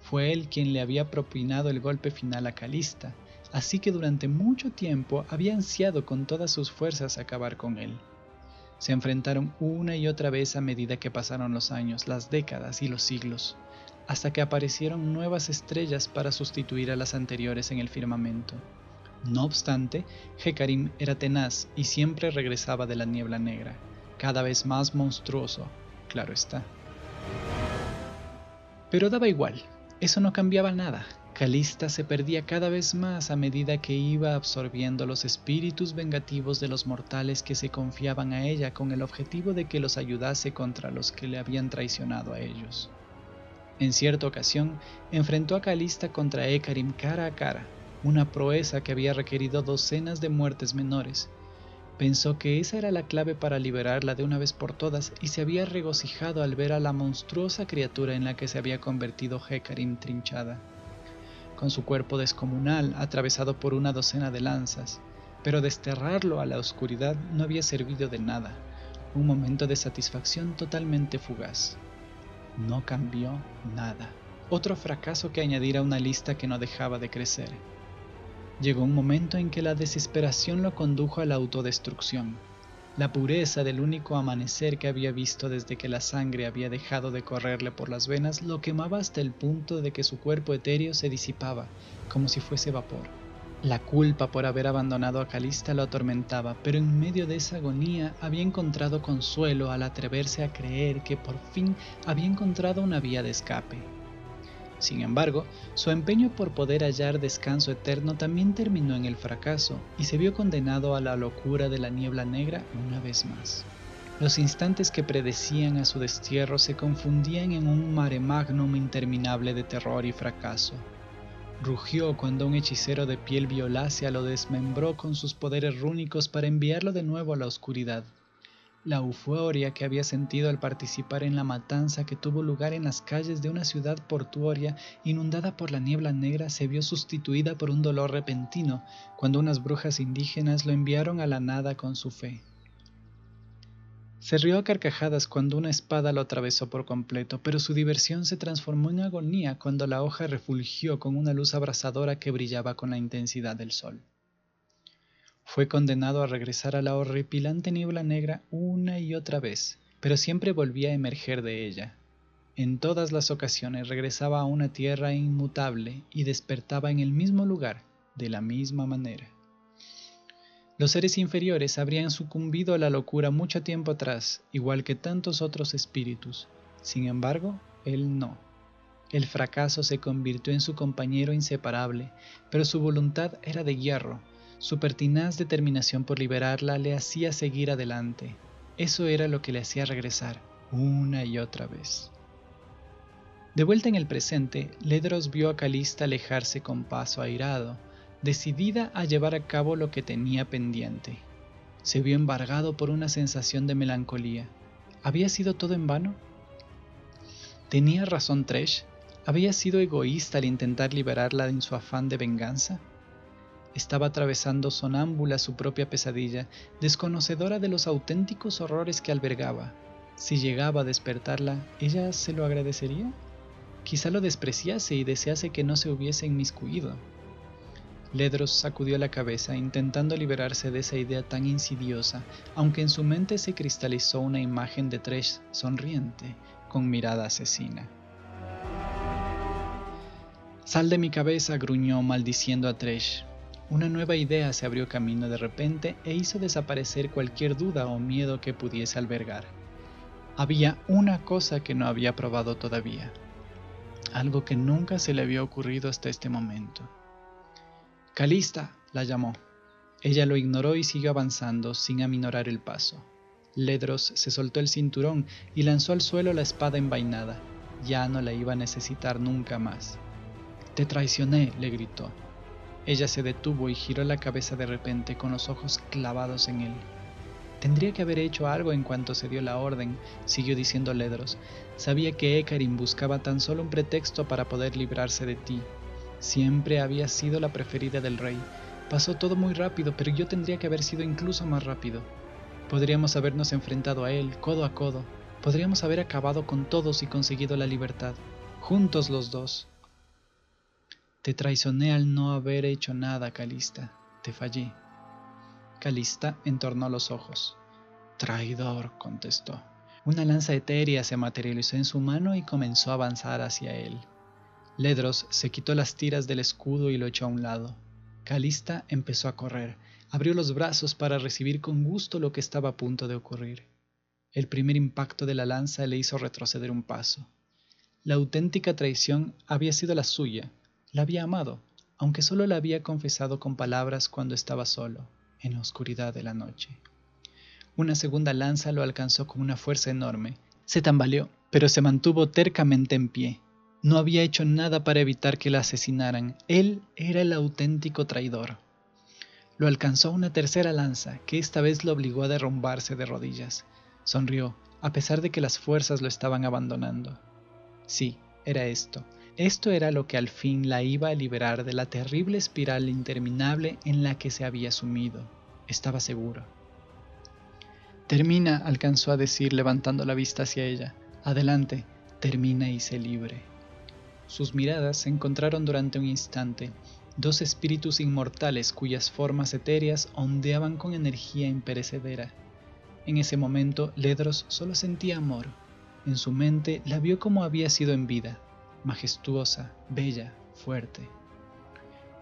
Fue él quien le había propinado el golpe final a Calista, así que durante mucho tiempo había ansiado con todas sus fuerzas acabar con él. Se enfrentaron una y otra vez a medida que pasaron los años, las décadas y los siglos, hasta que aparecieron nuevas estrellas para sustituir a las anteriores en el firmamento. No obstante, Hecarim era tenaz y siempre regresaba de la niebla negra cada vez más monstruoso, claro está. Pero daba igual, eso no cambiaba nada. Calista se perdía cada vez más a medida que iba absorbiendo los espíritus vengativos de los mortales que se confiaban a ella con el objetivo de que los ayudase contra los que le habían traicionado a ellos. En cierta ocasión, enfrentó a Calista contra Ekarim cara a cara, una proeza que había requerido docenas de muertes menores, Pensó que esa era la clave para liberarla de una vez por todas y se había regocijado al ver a la monstruosa criatura en la que se había convertido Hecarim trinchada, con su cuerpo descomunal atravesado por una docena de lanzas, pero desterrarlo a la oscuridad no había servido de nada, un momento de satisfacción totalmente fugaz. No cambió nada. Otro fracaso que añadir a una lista que no dejaba de crecer. Llegó un momento en que la desesperación lo condujo a la autodestrucción. La pureza del único amanecer que había visto desde que la sangre había dejado de correrle por las venas lo quemaba hasta el punto de que su cuerpo etéreo se disipaba, como si fuese vapor. La culpa por haber abandonado a Calista lo atormentaba, pero en medio de esa agonía había encontrado consuelo al atreverse a creer que por fin había encontrado una vía de escape. Sin embargo, su empeño por poder hallar descanso eterno también terminó en el fracaso y se vio condenado a la locura de la niebla negra una vez más. Los instantes que predecían a su destierro se confundían en un mare magnum interminable de terror y fracaso. Rugió cuando un hechicero de piel violácea lo desmembró con sus poderes rúnicos para enviarlo de nuevo a la oscuridad. La euforia que había sentido al participar en la matanza que tuvo lugar en las calles de una ciudad portuaria inundada por la niebla negra se vio sustituida por un dolor repentino cuando unas brujas indígenas lo enviaron a la nada con su fe. Se rió a carcajadas cuando una espada lo atravesó por completo, pero su diversión se transformó en agonía cuando la hoja refulgió con una luz abrasadora que brillaba con la intensidad del sol. Fue condenado a regresar a la horripilante niebla negra una y otra vez, pero siempre volvía a emerger de ella. En todas las ocasiones regresaba a una tierra inmutable y despertaba en el mismo lugar, de la misma manera. Los seres inferiores habrían sucumbido a la locura mucho tiempo atrás, igual que tantos otros espíritus. Sin embargo, él no. El fracaso se convirtió en su compañero inseparable, pero su voluntad era de hierro. Su pertinaz determinación por liberarla le hacía seguir adelante. Eso era lo que le hacía regresar, una y otra vez. De vuelta en el presente, Ledros vio a Calista alejarse con paso airado, decidida a llevar a cabo lo que tenía pendiente. Se vio embargado por una sensación de melancolía. ¿Había sido todo en vano? ¿Tenía razón Tresh? ¿Había sido egoísta al intentar liberarla en su afán de venganza? Estaba atravesando sonámbula su propia pesadilla, desconocedora de los auténticos horrores que albergaba. Si llegaba a despertarla, ¿ella se lo agradecería? Quizá lo despreciase y desease que no se hubiese inmiscuido. Ledros sacudió la cabeza intentando liberarse de esa idea tan insidiosa, aunque en su mente se cristalizó una imagen de Tresh sonriente, con mirada asesina. Sal de mi cabeza, gruñó maldiciendo a Tresh. Una nueva idea se abrió camino de repente e hizo desaparecer cualquier duda o miedo que pudiese albergar. Había una cosa que no había probado todavía, algo que nunca se le había ocurrido hasta este momento. Calista, la llamó. Ella lo ignoró y siguió avanzando sin aminorar el paso. Ledros se soltó el cinturón y lanzó al suelo la espada envainada. Ya no la iba a necesitar nunca más. Te traicioné, le gritó. Ella se detuvo y giró la cabeza de repente con los ojos clavados en él. Tendría que haber hecho algo en cuanto se dio la orden, siguió diciendo Ledros. Sabía que Ekarin buscaba tan solo un pretexto para poder librarse de ti, Siempre había sido la preferida del rey. Pasó todo muy rápido, pero yo tendría que haber sido incluso más rápido. Podríamos habernos enfrentado a él, codo a codo. Podríamos haber acabado con todos y conseguido la libertad, juntos los dos. Te traicioné al no haber hecho nada, Calista. Te fallé. Calista entornó los ojos. Traidor, contestó. Una lanza etérea se materializó en su mano y comenzó a avanzar hacia él. Ledros se quitó las tiras del escudo y lo echó a un lado. Calista empezó a correr, abrió los brazos para recibir con gusto lo que estaba a punto de ocurrir. El primer impacto de la lanza le hizo retroceder un paso. La auténtica traición había sido la suya, la había amado, aunque solo la había confesado con palabras cuando estaba solo, en la oscuridad de la noche. Una segunda lanza lo alcanzó con una fuerza enorme. Se tambaleó, pero se mantuvo tercamente en pie, no había hecho nada para evitar que la asesinaran. Él era el auténtico traidor. Lo alcanzó una tercera lanza, que esta vez lo obligó a derrumbarse de rodillas. Sonrió, a pesar de que las fuerzas lo estaban abandonando. Sí, era esto. Esto era lo que al fin la iba a liberar de la terrible espiral interminable en la que se había sumido. Estaba seguro. Termina, alcanzó a decir levantando la vista hacia ella. Adelante, termina y sé libre. Sus miradas se encontraron durante un instante, dos espíritus inmortales cuyas formas etéreas ondeaban con energía imperecedera. En ese momento, Ledros solo sentía amor. En su mente la vio como había sido en vida, majestuosa, bella, fuerte.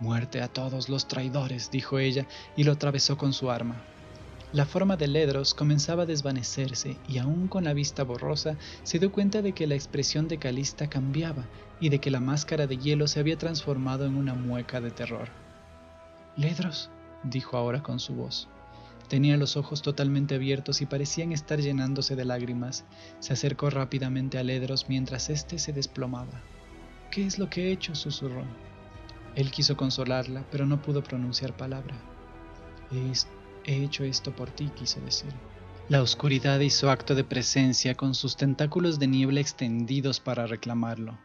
Muerte a todos los traidores, dijo ella, y lo atravesó con su arma. La forma de Ledros comenzaba a desvanecerse y aún con la vista borrosa se dio cuenta de que la expresión de Calista cambiaba y de que la máscara de hielo se había transformado en una mueca de terror. Ledros, dijo ahora con su voz. Tenía los ojos totalmente abiertos y parecían estar llenándose de lágrimas. Se acercó rápidamente a Ledros mientras éste se desplomaba. ¿Qué es lo que he hecho? susurró. Él quiso consolarla, pero no pudo pronunciar palabra. He hecho esto por ti, quiso decir. La oscuridad hizo acto de presencia con sus tentáculos de niebla extendidos para reclamarlo.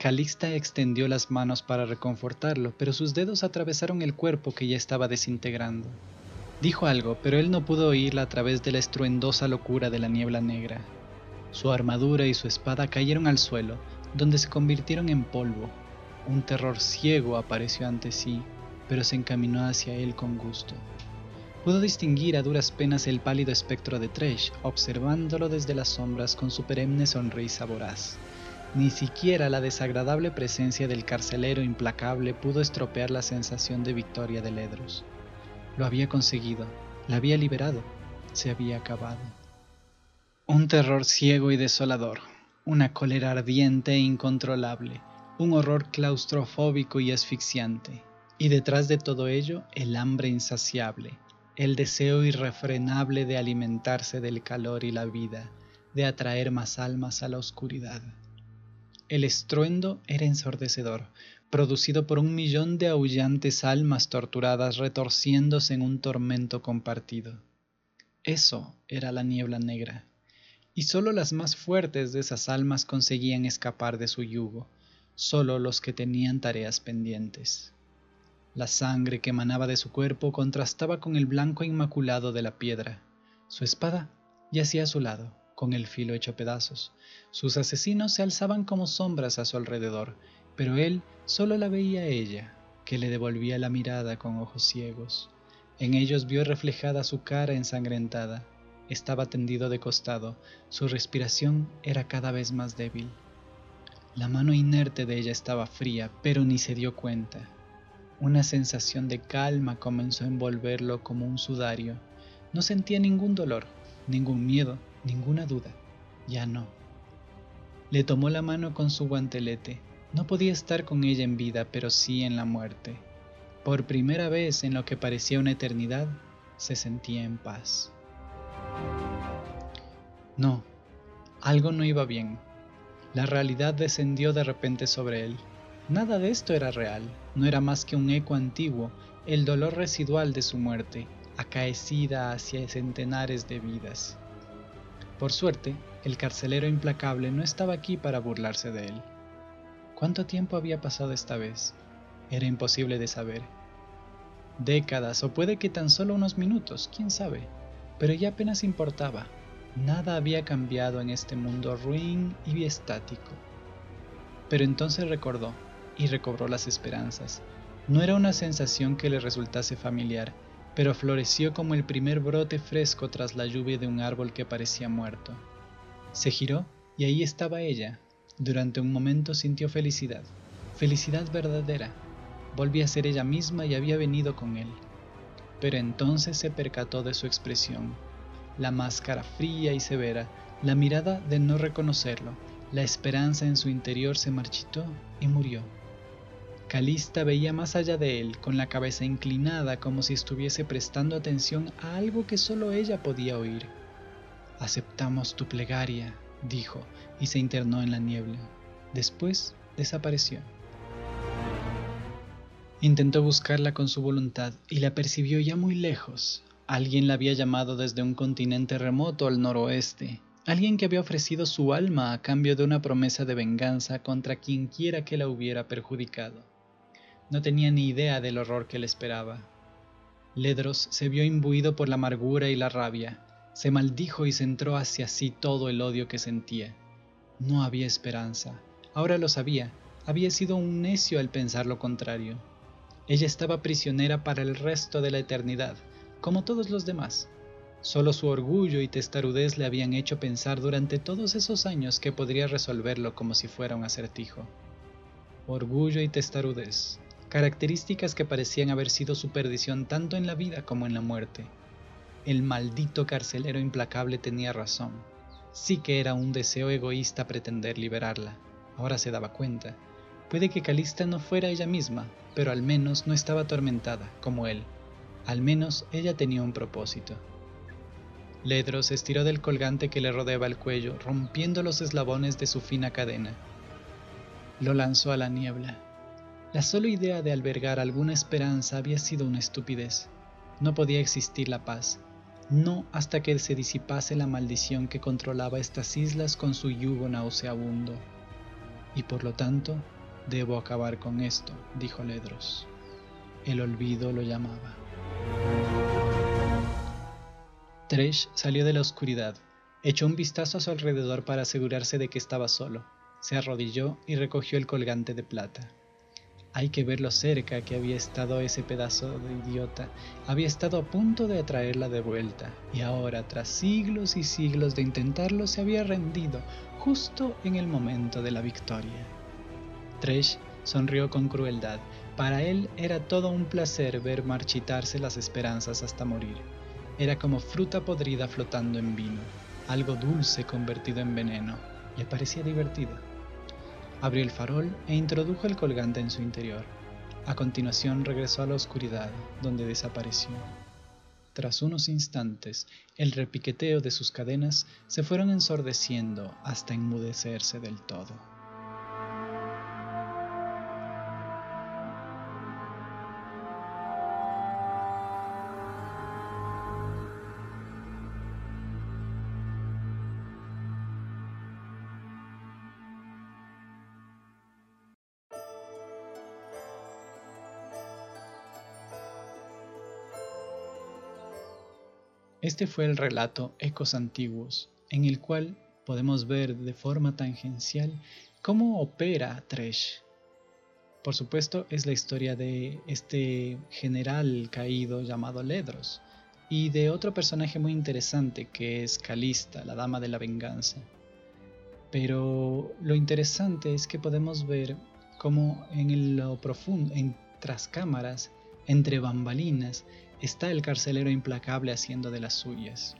Calixta extendió las manos para reconfortarlo, pero sus dedos atravesaron el cuerpo que ya estaba desintegrando. Dijo algo, pero él no pudo oírla a través de la estruendosa locura de la niebla negra. Su armadura y su espada cayeron al suelo, donde se convirtieron en polvo. Un terror ciego apareció ante sí, pero se encaminó hacia él con gusto. Pudo distinguir a duras penas el pálido espectro de Tresh, observándolo desde las sombras con su perenne sonrisa voraz. Ni siquiera la desagradable presencia del carcelero implacable pudo estropear la sensación de victoria de Ledros. Lo había conseguido, la había liberado, se había acabado. Un terror ciego y desolador, una cólera ardiente e incontrolable, un horror claustrofóbico y asfixiante, y detrás de todo ello el hambre insaciable, el deseo irrefrenable de alimentarse del calor y la vida, de atraer más almas a la oscuridad. El estruendo era ensordecedor, producido por un millón de aullantes almas torturadas retorciéndose en un tormento compartido. Eso era la niebla negra y sólo las más fuertes de esas almas conseguían escapar de su yugo, sólo los que tenían tareas pendientes. La sangre que emanaba de su cuerpo contrastaba con el blanco inmaculado de la piedra. Su espada yacía a su lado, con el filo hecho pedazos. Sus asesinos se alzaban como sombras a su alrededor, pero él solo la veía a ella, que le devolvía la mirada con ojos ciegos. En ellos vio reflejada su cara ensangrentada, estaba tendido de costado, su respiración era cada vez más débil. La mano inerte de ella estaba fría, pero ni se dio cuenta. Una sensación de calma comenzó a envolverlo como un sudario. No sentía ningún dolor, ningún miedo, ninguna duda. Ya no. Le tomó la mano con su guantelete. No podía estar con ella en vida, pero sí en la muerte. Por primera vez en lo que parecía una eternidad, se sentía en paz. No, algo no iba bien. La realidad descendió de repente sobre él. Nada de esto era real, no era más que un eco antiguo, el dolor residual de su muerte, acaecida hacia centenares de vidas. Por suerte, el carcelero implacable no estaba aquí para burlarse de él. ¿Cuánto tiempo había pasado esta vez? Era imposible de saber. Décadas o puede que tan solo unos minutos, quién sabe, pero ya apenas importaba, Nada había cambiado en este mundo ruin y estático. Pero entonces recordó y recobró las esperanzas. No era una sensación que le resultase familiar, pero floreció como el primer brote fresco tras la lluvia de un árbol que parecía muerto. Se giró y ahí estaba ella. Durante un momento sintió felicidad, felicidad verdadera. Volvía a ser ella misma y había venido con él. Pero entonces se percató de su expresión la máscara fría y severa, la mirada de no reconocerlo, la esperanza en su interior se marchitó y murió. Calista veía más allá de él, con la cabeza inclinada como si estuviese prestando atención a algo que solo ella podía oír. Aceptamos tu plegaria, dijo, y se internó en la niebla. Después desapareció. Intentó buscarla con su voluntad y la percibió ya muy lejos, Alguien la había llamado desde un continente remoto al noroeste, alguien que había ofrecido su alma a cambio de una promesa de venganza contra quien quiera que la hubiera perjudicado. No tenía ni idea del horror que le esperaba. Ledros se vio imbuido por la amargura y la rabia, se maldijo y centró hacia sí todo el odio que sentía. No había esperanza, ahora lo sabía, había sido un necio al pensar lo contrario. Ella estaba prisionera para el resto de la eternidad, como todos los demás. Solo su orgullo y testarudez le habían hecho pensar durante todos esos años que podría resolverlo como si fuera un acertijo. Orgullo y testarudez, características que parecían haber sido su perdición tanto en la vida como en la muerte. El maldito carcelero implacable tenía razón. Sí que era un deseo egoísta pretender liberarla. Ahora se daba cuenta. Puede que Calista no fuera ella misma, pero al menos no estaba atormentada, como él. Al menos ella tenía un propósito. Ledros se estiró del colgante que le rodeaba el cuello, rompiendo los eslabones de su fina cadena. Lo lanzó a la niebla. La sola idea de albergar alguna esperanza había sido una estupidez. No podía existir la paz, no hasta que se disipase la maldición que controlaba estas islas con su yugo nauseabundo. Y por lo tanto, debo acabar con esto, dijo Ledros. El olvido lo llamaba. Tresh salió de la oscuridad, echó un vistazo a su alrededor para asegurarse de que estaba solo, se arrodilló y recogió el colgante de plata. Hay que ver lo cerca que había estado ese pedazo de idiota. Había estado a punto de atraerla de vuelta, y ahora, tras siglos y siglos de intentarlo, se había rendido justo en el momento de la victoria. Tresh sonrió con crueldad. Para él era todo un placer ver marchitarse las esperanzas hasta morir. Era como fruta podrida flotando en vino, algo dulce convertido en veneno. Le parecía divertido. Abrió el farol e introdujo el colgante en su interior. A continuación regresó a la oscuridad, donde desapareció. Tras unos instantes, el repiqueteo de sus cadenas se fueron ensordeciendo hasta enmudecerse del todo. Este fue el relato Ecos Antiguos, en el cual podemos ver de forma tangencial cómo opera Tresh. Por supuesto, es la historia de este general caído llamado Ledros y de otro personaje muy interesante que es Calista, la dama de la venganza. Pero lo interesante es que podemos ver cómo en lo profundo, en tras cámaras, entre bambalinas, está el carcelero implacable haciendo de las suyas.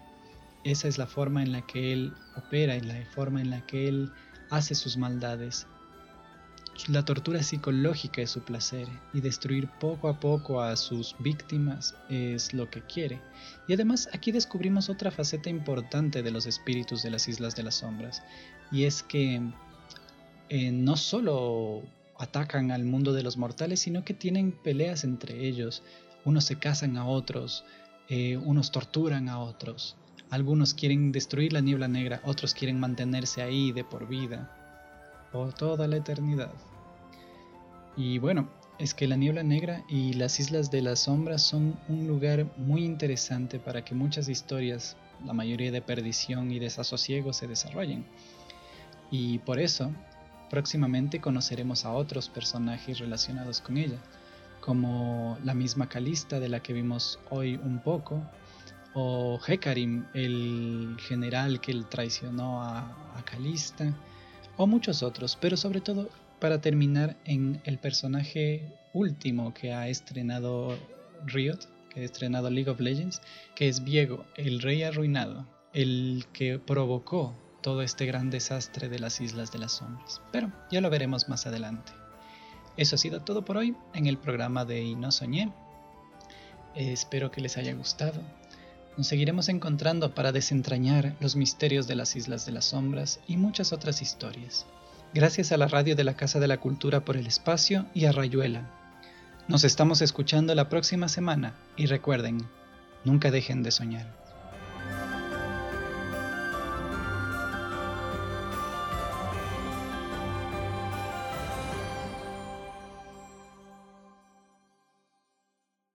Esa es la forma en la que él opera y la forma en la que él hace sus maldades. La tortura psicológica es su placer y destruir poco a poco a sus víctimas es lo que quiere. Y además aquí descubrimos otra faceta importante de los espíritus de las Islas de las Sombras y es que eh, no solo atacan al mundo de los mortales, sino que tienen peleas entre ellos, unos se casan a otros, eh, unos torturan a otros, algunos quieren destruir la niebla negra, otros quieren mantenerse ahí de por vida, por toda la eternidad. Y bueno, es que la niebla negra y las islas de las sombras son un lugar muy interesante para que muchas historias, la mayoría de perdición y desasosiego, se desarrollen. Y por eso, próximamente conoceremos a otros personajes relacionados con ella como la misma Calista de la que vimos hoy un poco, o Hecarim, el general que traicionó a, a Calista, o muchos otros, pero sobre todo para terminar en el personaje último que ha estrenado Riot, que ha estrenado League of Legends, que es Viego, el rey arruinado, el que provocó todo este gran desastre de las Islas de las Sombras. Pero ya lo veremos más adelante. Eso ha sido todo por hoy en el programa de Y no soñé. Eh, espero que les haya gustado. Nos seguiremos encontrando para desentrañar los misterios de las Islas de las Sombras y muchas otras historias. Gracias a la radio de la Casa de la Cultura por el espacio y a Rayuela. Nos estamos escuchando la próxima semana y recuerden, nunca dejen de soñar.